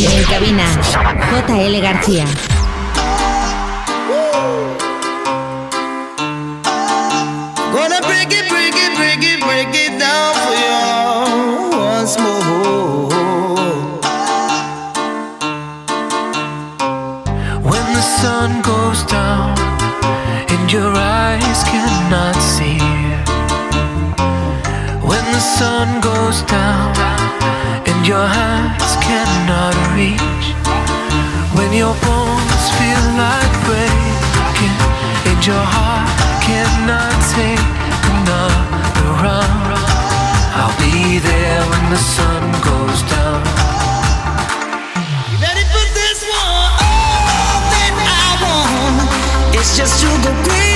En cabina, JL García. When the sun goes down and your eyes cannot see. When the sun goes down and your hands cannot reach. When your bones feel like breaking and your heart cannot take another round. I'll be there when the sun goes down. You ready for this one? All that I want is just to go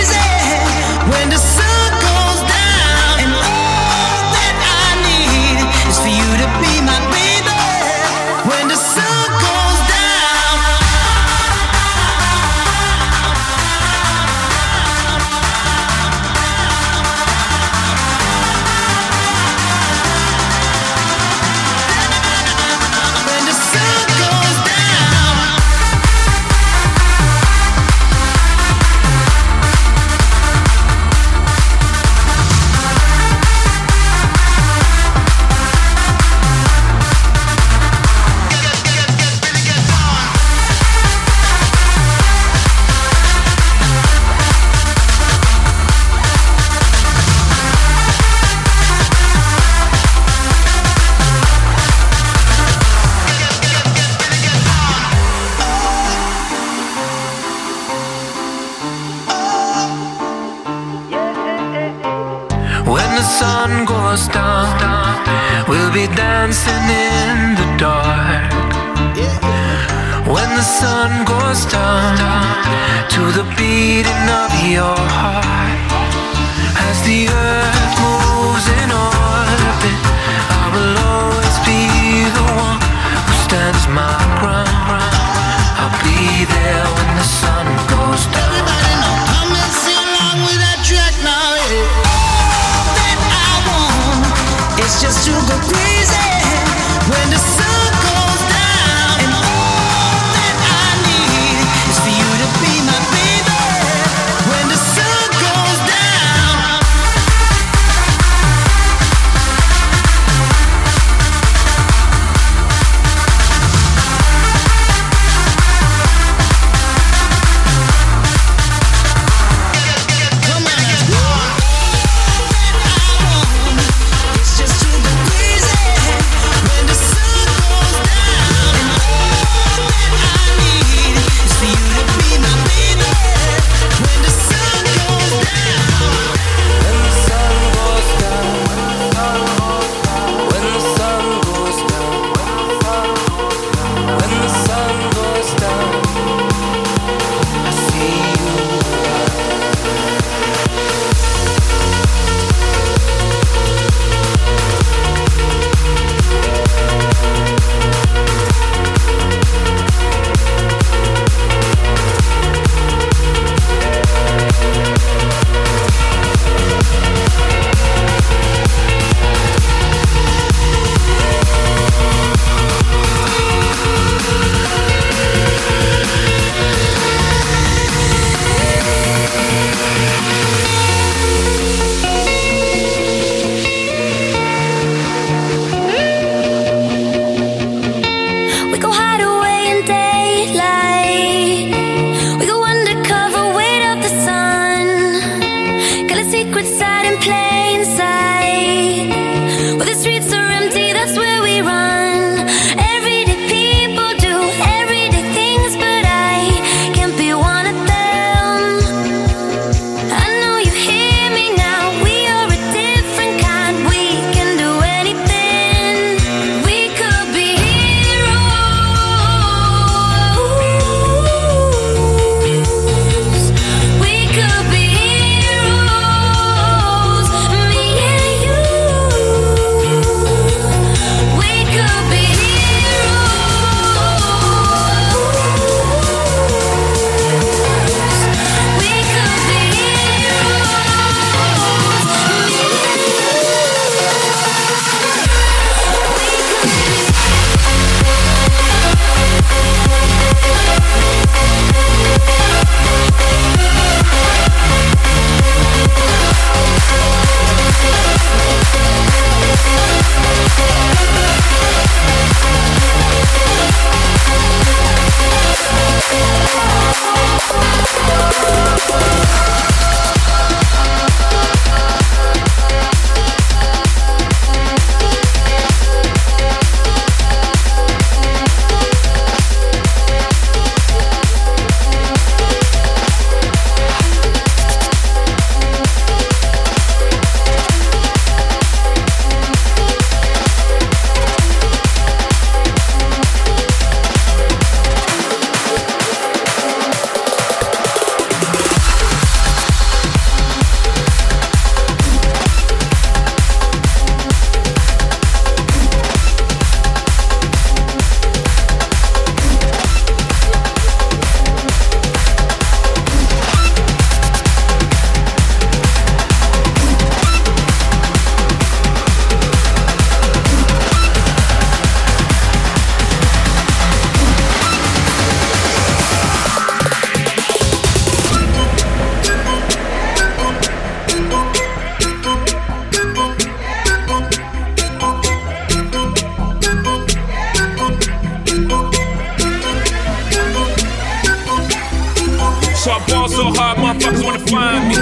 ball so hard, motherfuckers wanna find me.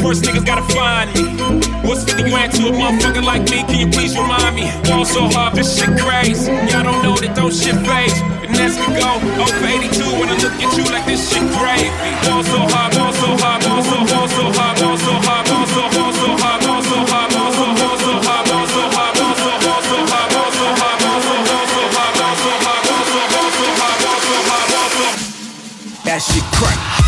First niggas gotta find me. What's 50 grand to a motherfucker like me? Can you please remind me? Ball so hard, this shit crazy. Y'all don't know that don't shit faze. And as we go, over 82 when I look at you like this shit gravy. Ball so hard, ball so hard, ball so, ball so hard, ball so hard, ball so, ball so hard, ball so hard, ball so, ball so hard, ball so hard, ball so, ball so hard, ball so hard, ball so, ball so hard, ball so hard, ball so, ball so hard, ball so hard, ball so. That shit crack.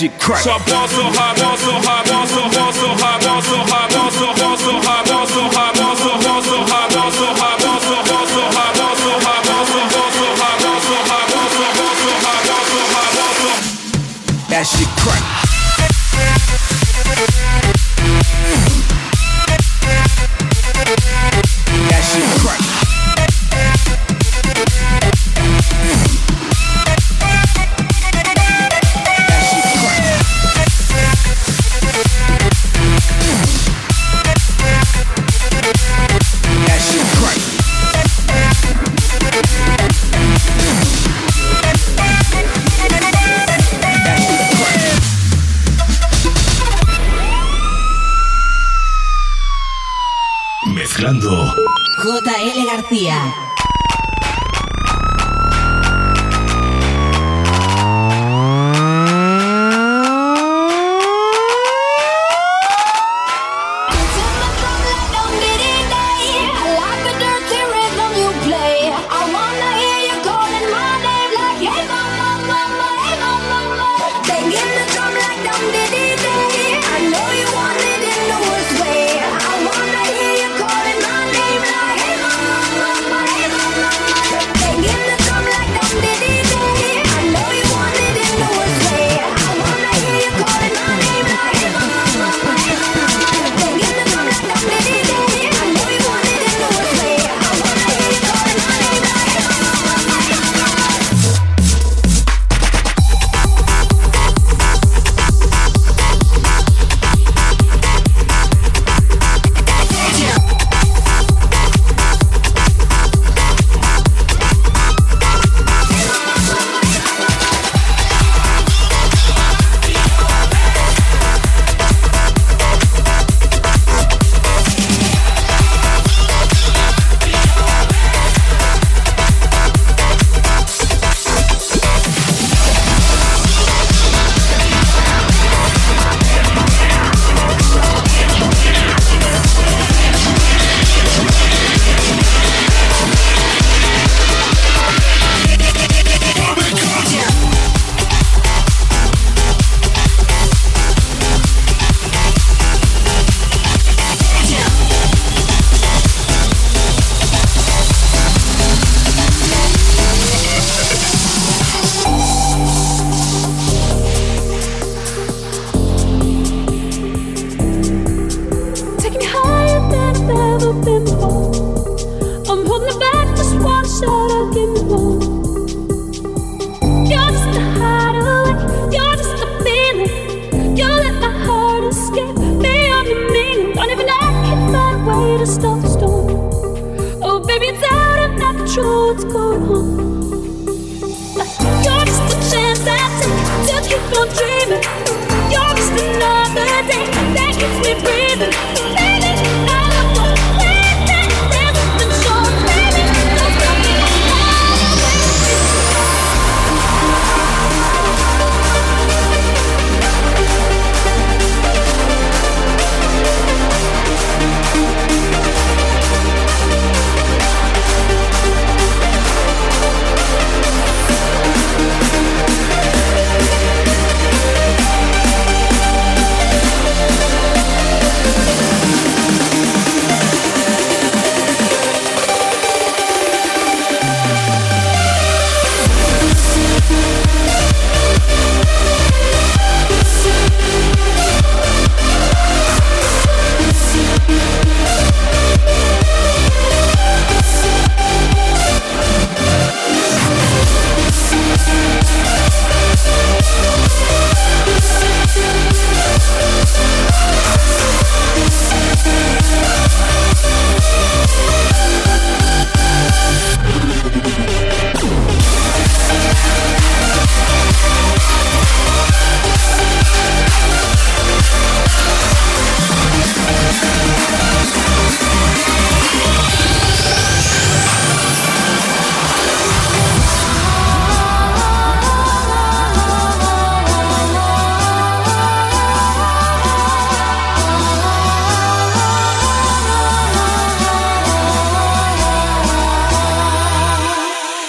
Shit crack. So I ball so hard, ball so hard,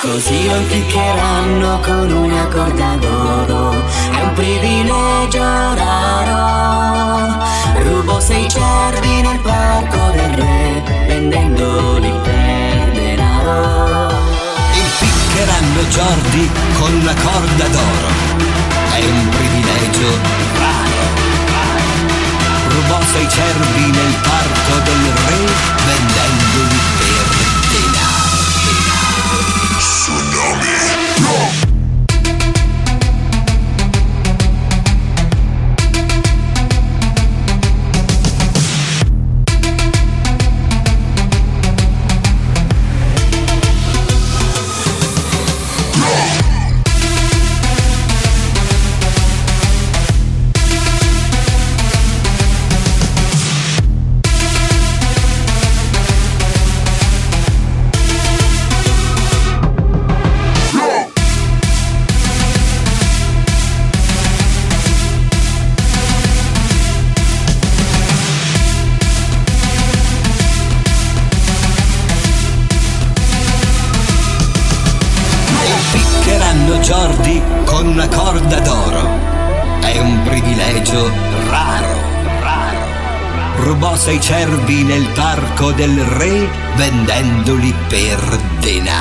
lo impiccheranno con una corda d'oro. È un privilegio raro. Rubo sei cervi nel parco del re, vendendoli per denaro. Impiccheranno Jordi con una corda d'oro. È un privilegio raro. Rubò sei cervi nel parco del re, vendendoli per. Del re, vendendoli per denaro.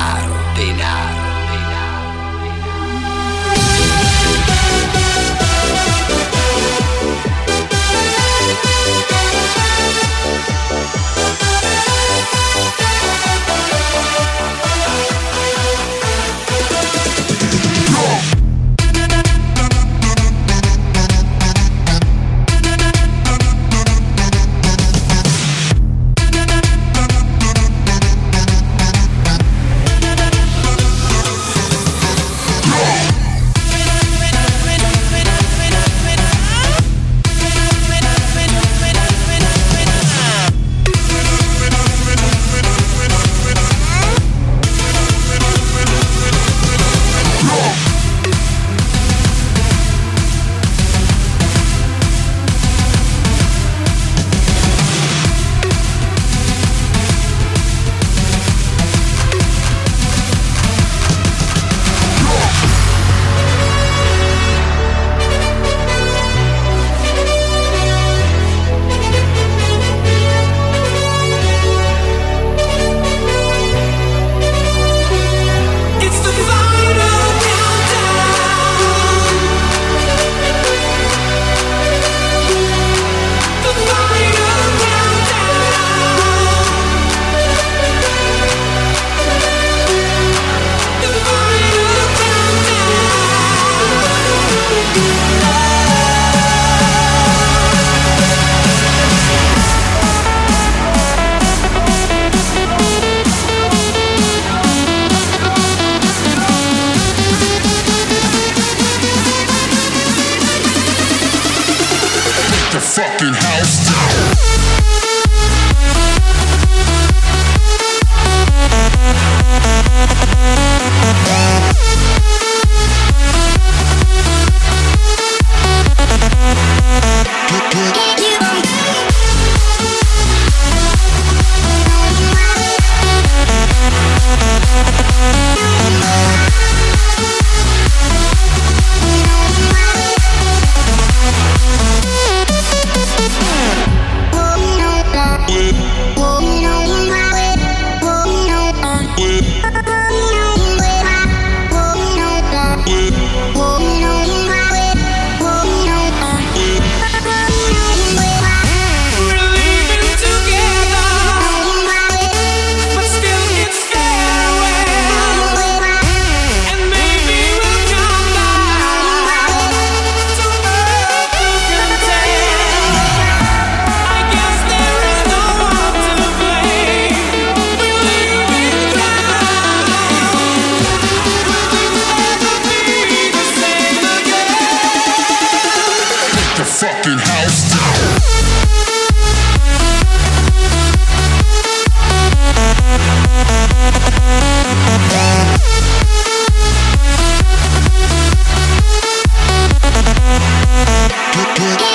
Yeah.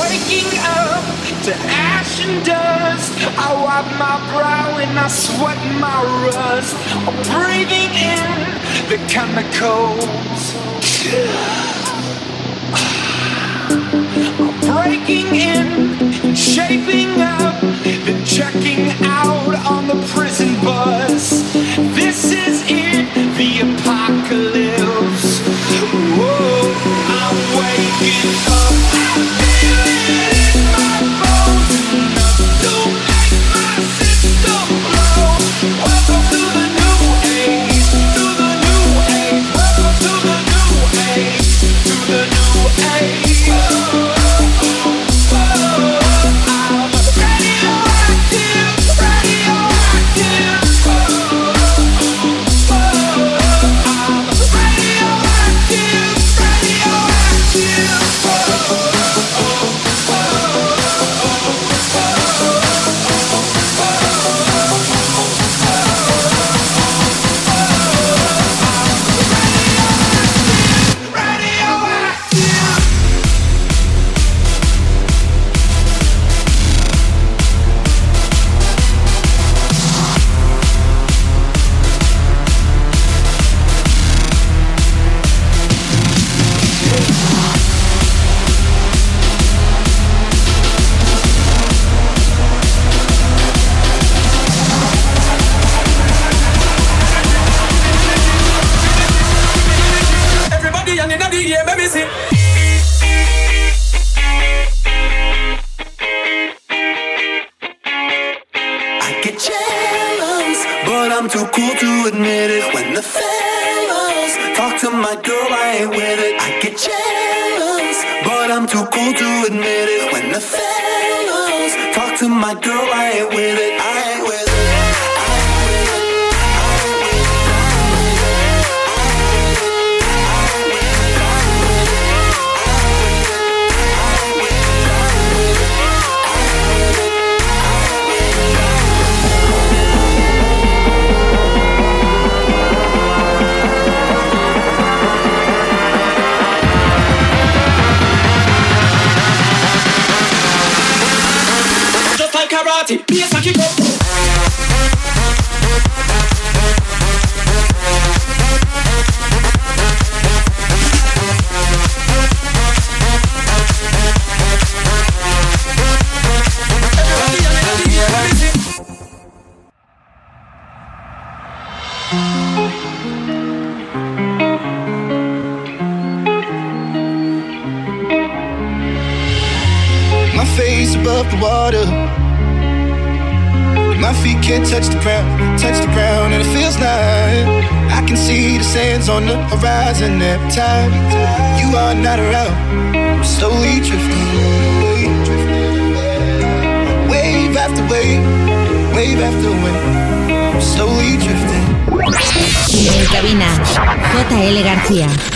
Waking up to ash and dust. I wipe my brow and I sweat my rust. I'm breathing in the chemicals. I'm breaking in shaping up, then checking out on the prison bus. With it. I get jealous, but I'm too cool to admit it. When the fellas talk to my girl. I ain't with it. Kick up. Slowly drifting. En cabina, JL García.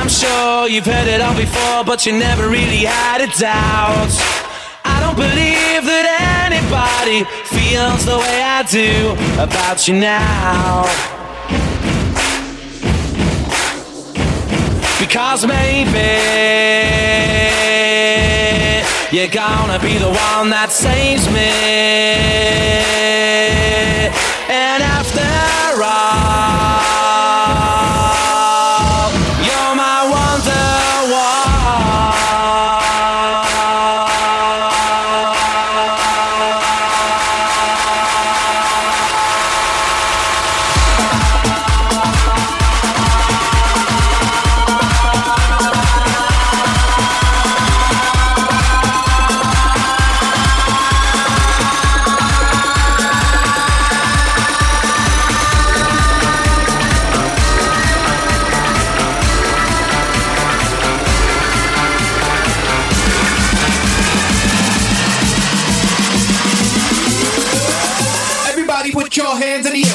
I'm sure you've heard it all before, but you never really had a doubt. I don't believe that anybody feels the way I do about you now. Because maybe you're gonna be the one that saves me. And after all, put your hands in the air.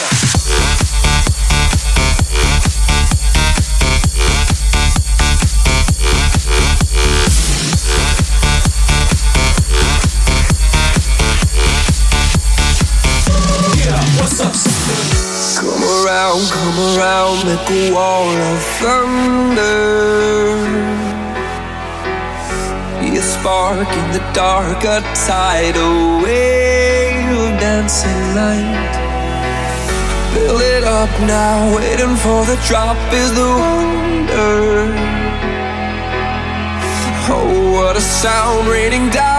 Around, come around, make a wall of thunder. Be a spark in the dark, a tidal wave of dancing light. Build it up now, waiting for the drop is the wonder. Oh, what a sound raining down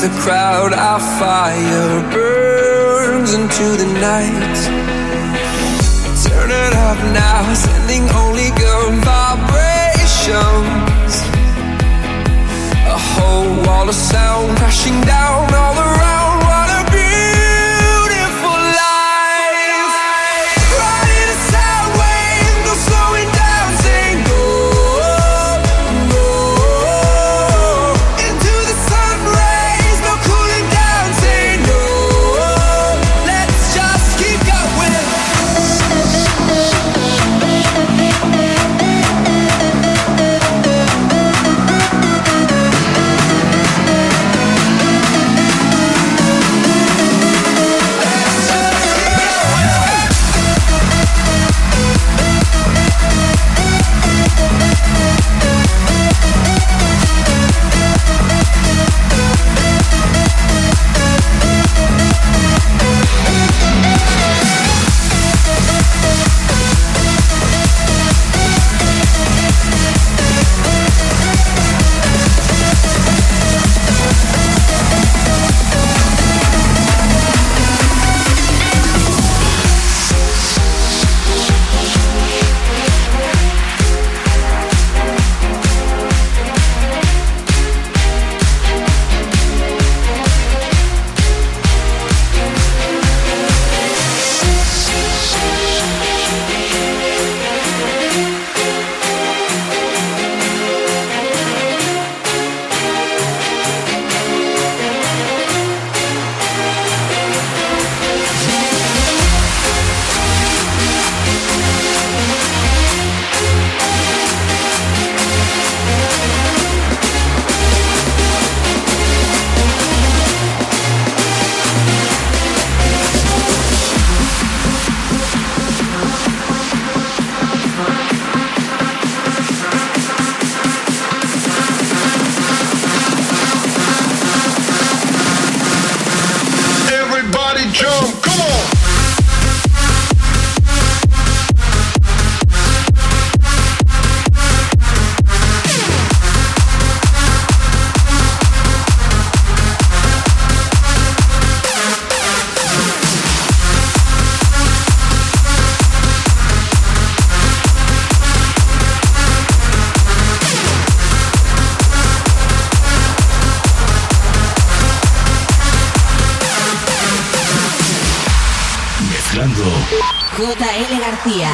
the crowd, our fire burns into the night. Turn it up now, sending only good vibrations. A whole wall of sound crashing down all around. J.L. García.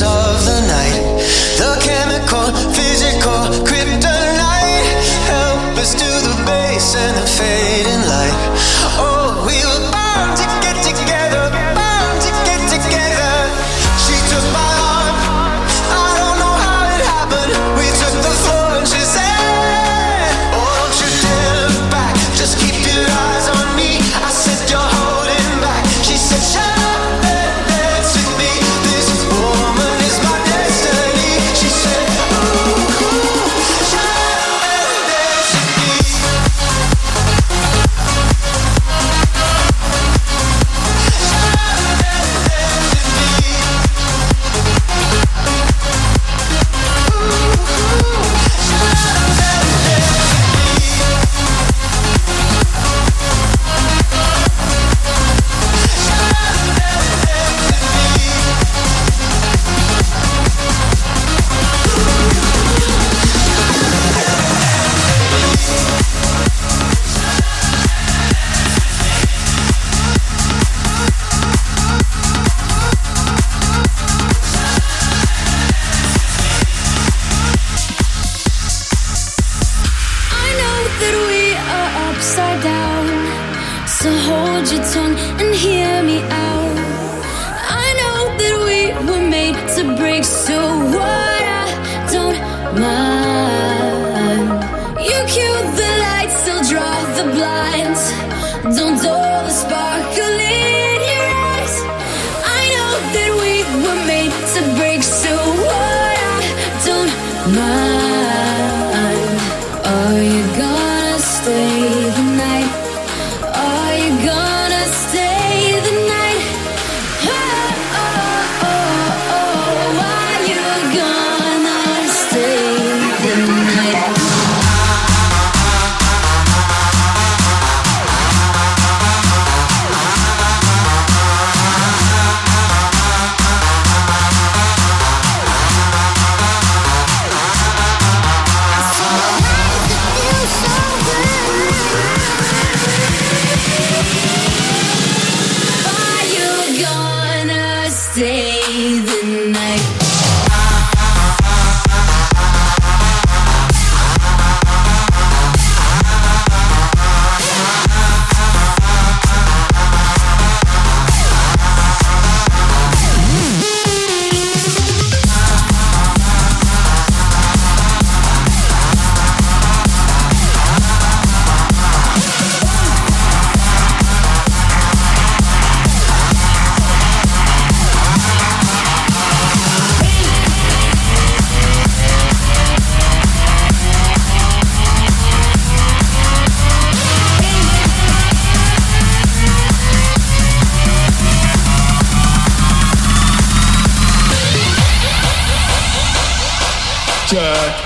of the night. breaks, so what? Don't mind. You cue the lights, I'll draw the blind.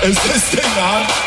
Is this thing on?